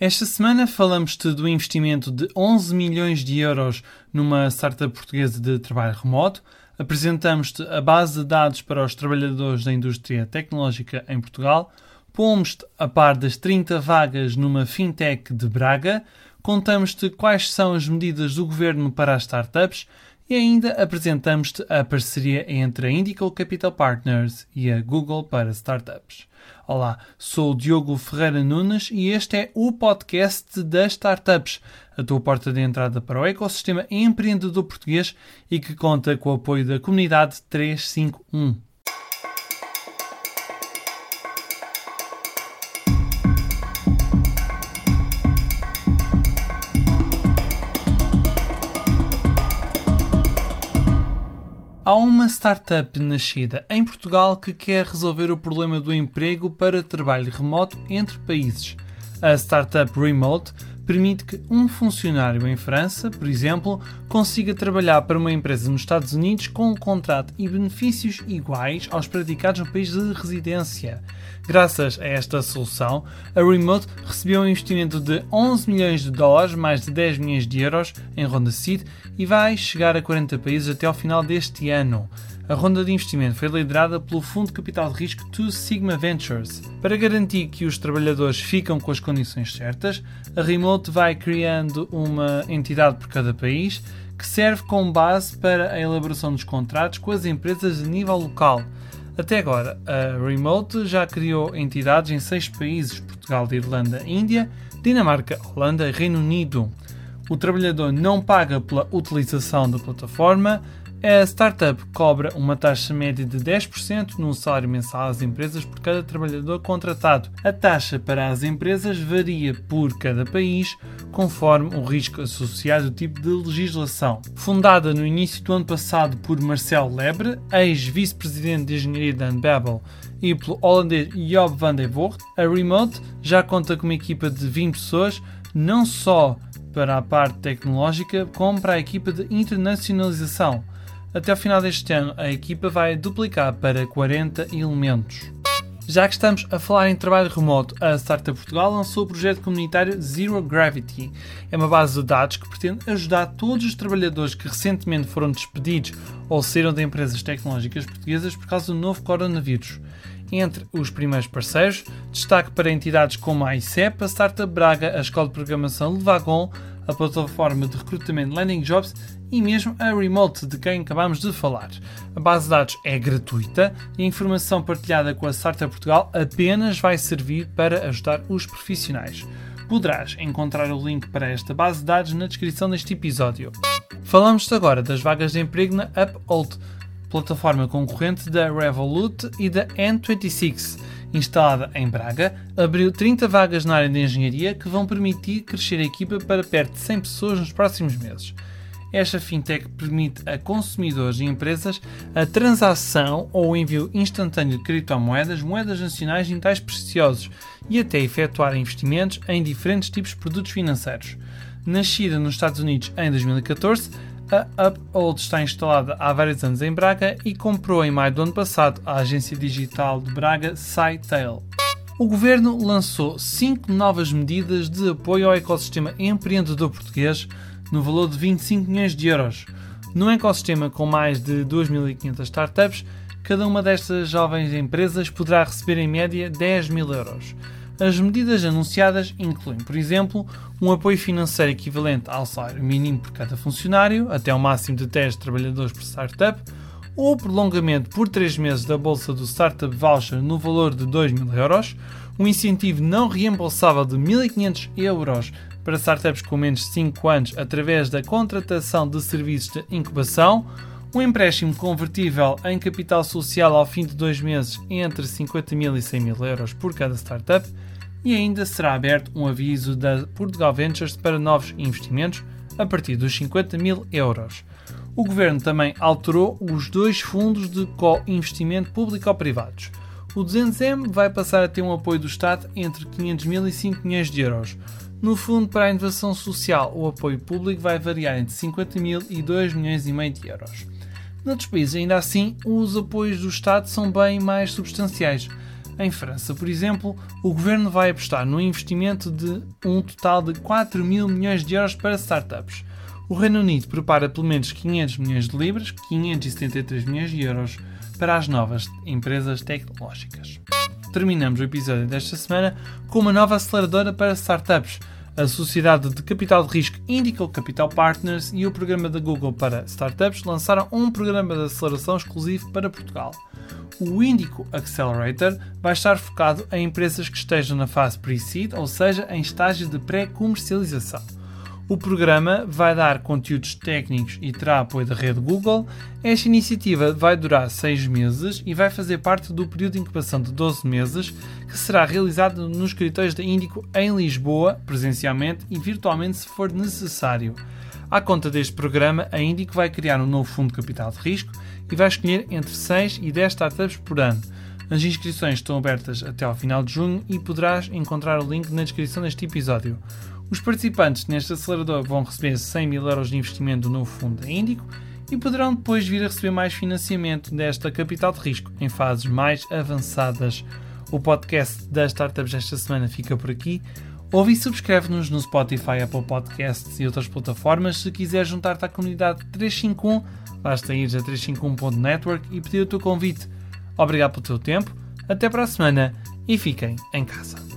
Esta semana falamos-te do investimento de 11 milhões de euros numa startup portuguesa de trabalho remoto, apresentamos-te a base de dados para os trabalhadores da indústria tecnológica em Portugal, pomos-te a par das 30 vagas numa fintech de Braga, contamos-te quais são as medidas do governo para as startups e ainda apresentamos-te a parceria entre a Indical Capital Partners e a Google para startups. Olá, sou o Diogo Ferreira Nunes e este é o podcast das startups, a tua porta de entrada para o ecossistema empreendedor português e que conta com o apoio da comunidade 351. Há uma startup nascida em Portugal que quer resolver o problema do emprego para trabalho remoto entre países. A startup Remote permite que um funcionário em França, por exemplo, consiga trabalhar para uma empresa nos Estados Unidos com um contrato e benefícios iguais aos praticados no país de residência. Graças a esta solução, a Remote recebeu um investimento de 11 milhões de dólares, mais de 10 milhões de euros, em ronda seed e vai chegar a 40 países até ao final deste ano. A ronda de investimento foi liderada pelo fundo de capital de risco Two Sigma Ventures. Para garantir que os trabalhadores ficam com as condições certas, a Remote vai criando uma entidade por cada país que serve como base para a elaboração dos contratos com as empresas a nível local. Até agora, a Remote já criou entidades em seis países: Portugal, Irlanda, Índia, Dinamarca, Holanda e Reino Unido. O trabalhador não paga pela utilização da plataforma, a startup cobra uma taxa média de 10% no salário mensal às empresas por cada trabalhador contratado. A taxa para as empresas varia por cada país, conforme o risco associado ao tipo de legislação. Fundada no início do ano passado por Marcel Lebre, ex-vice-presidente de engenharia da Unbabel, e pelo holandês Job van der Voort, a Remote já conta com uma equipa de 20 pessoas, não só para a parte tecnológica, como para a equipa de internacionalização. Até ao final deste ano, a equipa vai duplicar para 40 elementos. Já que estamos a falar em trabalho remoto, a Startup Portugal lançou o projeto comunitário Zero Gravity. É uma base de dados que pretende ajudar todos os trabalhadores que recentemente foram despedidos ou saíram de empresas tecnológicas portuguesas por causa do novo coronavírus. Entre os primeiros parceiros, destaque para entidades como a ICEP, a Startup Braga, a Escola de Programação Levagon, a plataforma de recrutamento Landing Jobs e mesmo a Remote, de quem acabamos de falar. A base de dados é gratuita e a informação partilhada com a Startup Portugal apenas vai servir para ajudar os profissionais. Poderás encontrar o link para esta base de dados na descrição deste episódio. Falamos agora das vagas de emprego na Uphold, plataforma concorrente da Revolut e da N26 instalada em Braga, abriu 30 vagas na área de engenharia que vão permitir crescer a equipa para perto de 100 pessoas nos próximos meses. Esta fintech permite a consumidores e empresas a transação ou o envio instantâneo de criptomoedas, moedas nacionais e metais preciosos e até efetuar investimentos em diferentes tipos de produtos financeiros. Nascida nos Estados Unidos em 2014, a Uphold está instalada há vários anos em Braga e comprou em maio do ano passado a agência digital de Braga SciTail. O governo lançou cinco novas medidas de apoio ao ecossistema empreendedor português no valor de 25 milhões de euros. Num ecossistema com mais de 2.500 startups, cada uma destas jovens empresas poderá receber em média 10 mil euros. As medidas anunciadas incluem, por exemplo, um apoio financeiro equivalente ao salário mínimo por cada funcionário, até ao máximo de 10 trabalhadores por startup, ou prolongamento por 3 meses da bolsa do Startup Voucher no valor de 2 mil euros, um incentivo não reembolsável de 1.500 euros para startups com menos de 5 anos através da contratação de serviços de incubação, um empréstimo convertível em capital social ao fim de dois meses entre 50 mil e 100 mil euros por cada startup e ainda será aberto um aviso da Portugal Ventures para novos investimentos a partir dos 50 mil euros. O Governo também alterou os dois fundos de co-investimento público-privados. O 200M vai passar a ter um apoio do Estado entre 500 mil e 5 milhões de euros. No Fundo para a Inovação Social, o apoio público vai variar entre 50 mil e 2 milhões e meio de euros. Noutros países, ainda assim, os apoios do Estado são bem mais substanciais. Em França, por exemplo, o governo vai apostar no investimento de um total de 4 mil milhões de euros para startups. O Reino Unido prepara pelo menos 500 milhões de libras, 573 milhões de euros, para as novas empresas tecnológicas. Terminamos o episódio desta semana com uma nova aceleradora para startups. A Sociedade de Capital de Risco Indical Capital Partners e o programa da Google para startups lançaram um programa de aceleração exclusivo para Portugal o Indico Accelerator vai estar focado em empresas que estejam na fase pre-seed, ou seja, em estágio de pré-comercialização. O programa vai dar conteúdos técnicos e terá apoio da rede Google. Esta iniciativa vai durar 6 meses e vai fazer parte do período de incubação de 12 meses, que será realizado nos escritórios da Índico em Lisboa, presencialmente e virtualmente se for necessário. À conta deste programa, a Índico vai criar um novo fundo de capital de risco e vai escolher entre 6 e 10 startups por ano. As inscrições estão abertas até ao final de junho e poderás encontrar o link na descrição deste episódio. Os participantes neste acelerador vão receber 100 mil euros de investimento novo fundo Índico e poderão depois vir a receber mais financiamento desta capital de risco em fases mais avançadas. O podcast das startups desta semana fica por aqui. Ouve e subscreve-nos no Spotify, Apple Podcasts e outras plataformas. Se quiser juntar-te à comunidade 351, basta ir a 351.network e pedir o teu convite. Obrigado pelo teu tempo, até para a semana e fiquem em casa.